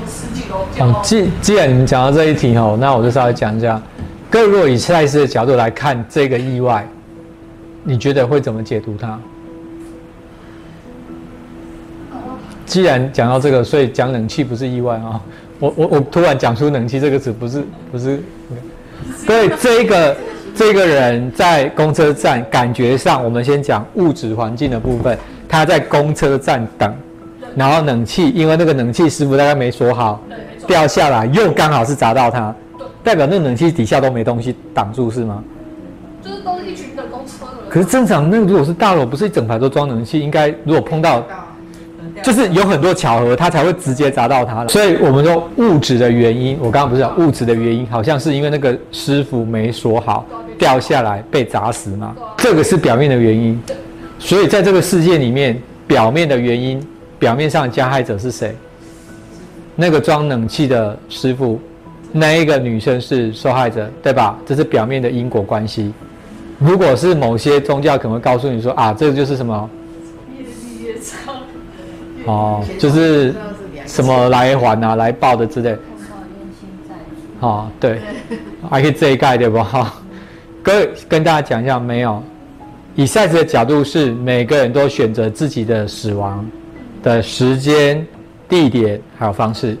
从十几楼掉哦到，既既然你们讲到这一题哦，那我就稍微讲一下。各位如果以赛斯的角度来看这个意外，你觉得会怎么解读它？既然讲到这个，所以讲冷气不是意外啊、我我我突然讲出冷气这个词，不是不是。各位，这个这个人在公车站，感觉上我们先讲物质环境的部分，他在公车站等，然后冷气，因为那个冷气师傅大概没锁好，掉下来，又刚好是砸到他，代表那个冷气底下都没东西挡住是吗？就是都是一群的公车。可是正常，那如果是大楼，不是一整排都装冷气，应该如果碰到，就是有很多巧合，它才会直接砸到他了。所以我们说物质的原因，我刚刚不是讲物质的原因，好像是因为那个师傅没锁好，掉下来被砸死嘛，这个是表面的原因。所以在这个世界里面，表面的原因，表面上加害者是谁？那个装冷气的师傅，那一个女生是受害者，对吧？这是表面的因果关系。如果是某些宗教可能会告诉你说啊，这个就是什么业力业障，哦，就是什么来还啊、来报的之类。哦，对，还可以这一概对不？哈，各位跟大家讲一下，没有，以赛斯的角度是每个人都选择自己的死亡的时间、地点还有方式，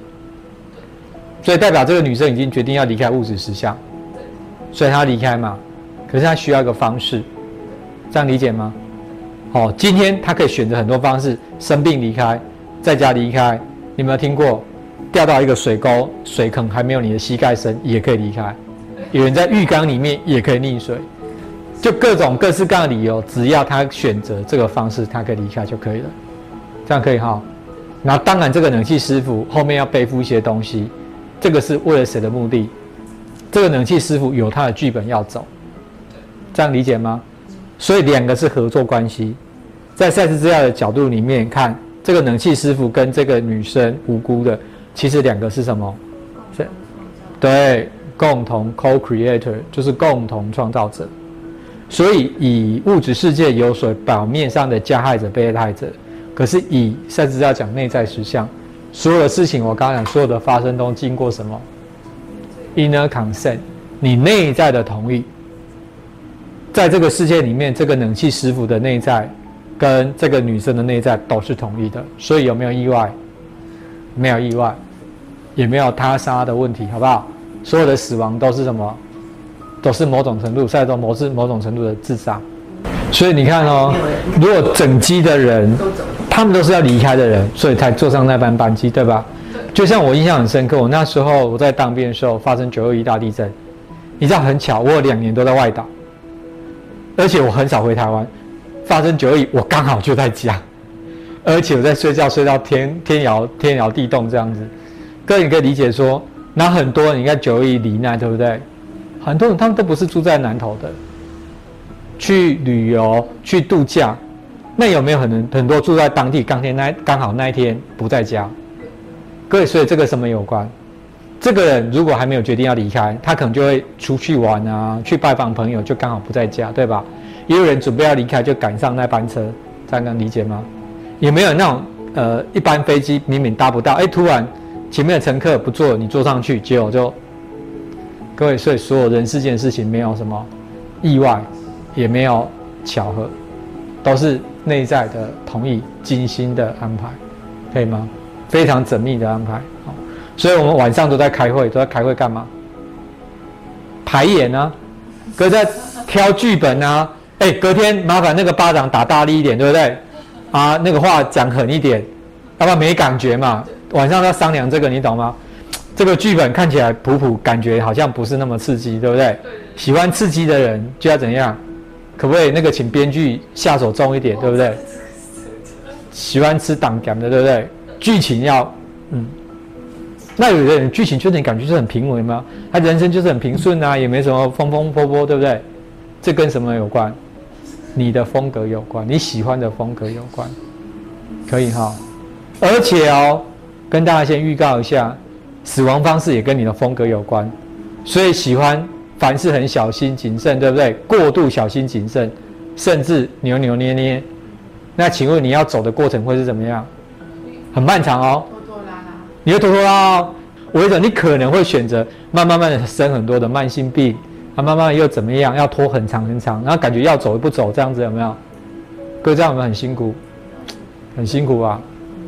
所以代表这个女生已经决定要离开物质实相，所以她离开嘛，可是她需要一个方式，这样理解吗？哦，今天她可以选择很多方式，生病离开，在家离开，你有没有听过？掉到一个水沟、水坑还没有你的膝盖深，也可以离开。有人在浴缸里面也可以溺水，就各种各式各样的理由，只要他选择这个方式，他可以离开就可以了。这样可以哈。那当然，这个冷气师傅后面要背负一些东西，这个是为了谁的目的？这个冷气师傅有他的剧本要走，这样理解吗？所以两个是合作关系。在赛事资料的角度里面看，这个冷气师傅跟这个女生无辜的，其实两个是什么？是，对，共同 co-creator 就是共同创造者。所以以物质世界有所表面上的加害者、被害者，可是以甚至要讲内在实相，所有的事情我刚刚讲，所有的发生都经过什么？inner consent，你内在的同意。在这个世界里面，这个冷气师傅的内在跟这个女生的内在都是同意的，所以有没有意外？没有意外，也没有他杀的问题，好不好？所有的死亡都是什么？都是某种程度，在都某是某种程度的自杀。所以你看哦，如果整机的人都走，他们都是要离开的人，所以才坐上那班班机，对吧？就像我印象很深刻，我那时候我在当兵的时候发生九二一大地震，你知道很巧，我有两年都在外岛，而且我很少回台湾。发生九二一，我刚好就在家，而且我在睡觉，睡到天天摇天摇地动这样子。各位你可以理解说，那很多人你看九二一罹难，对不对？很多人他们都不是住在南头的，去旅游去度假，那有没有可能很多住在当地，当天那刚好那一天不在家？各位，所以这个什么有关？这个人如果还没有决定要离开，他可能就会出去玩啊，去拜访朋友，就刚好不在家，对吧？也有人准备要离开，就赶上那班车，这样能理解吗？有没有那种呃，一般飞机明明搭不到，哎，突然前面的乘客不坐，你坐上去，结果就各位，所以所有人世间事情没有什么意外，也没有巧合，都是内在的同意、精心的安排，可以吗？非常缜密的安排。好，所以我们晚上都在开会，都在开会干嘛？排演啊，搁在挑剧本啊。哎，隔天麻烦那个巴掌打大力一点，对不对？啊，那个话讲狠一点，要不然没感觉嘛。晚上要商量这个，你懂吗？这个剧本看起来普普，感觉好像不是那么刺激，对不对？喜欢刺激的人就要怎样？可不可以那个请编剧下手重一点，对不对？喜欢吃党感的，对不对？剧情要嗯，那有的人剧情就你感觉是很平稳吗？他人生就是很平顺啊，也没什么风风波波，对不对？这跟什么有关？你的风格有关，你喜欢的风格有关，可以哈。而且哦，跟大家先预告一下，死亡方式也跟你的风格有关，所以喜欢凡事很小心谨慎，对不对？过度小心谨慎，甚至扭扭捏捏。那请问你要走的过程会是怎么样？很漫长哦。拖拖拉拉，你会拖拖拉拉。我跟你讲，你可能会选择慢慢慢的生很多的慢性病，啊，慢慢又怎么样，要拖很长很长，然后感觉要走又不走，这样子有没有？哥这样有没有很辛苦？很辛苦啊，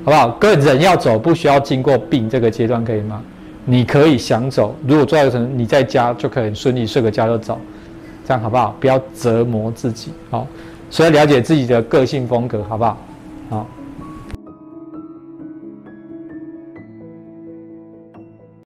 好不好？哥人要走，不需要经过病这个阶段，可以吗？你可以想走，如果做到成，你在家就可以顺利睡个觉就走，这样好不好？不要折磨自己，好，所以了解自己的个性风格，好不好？好。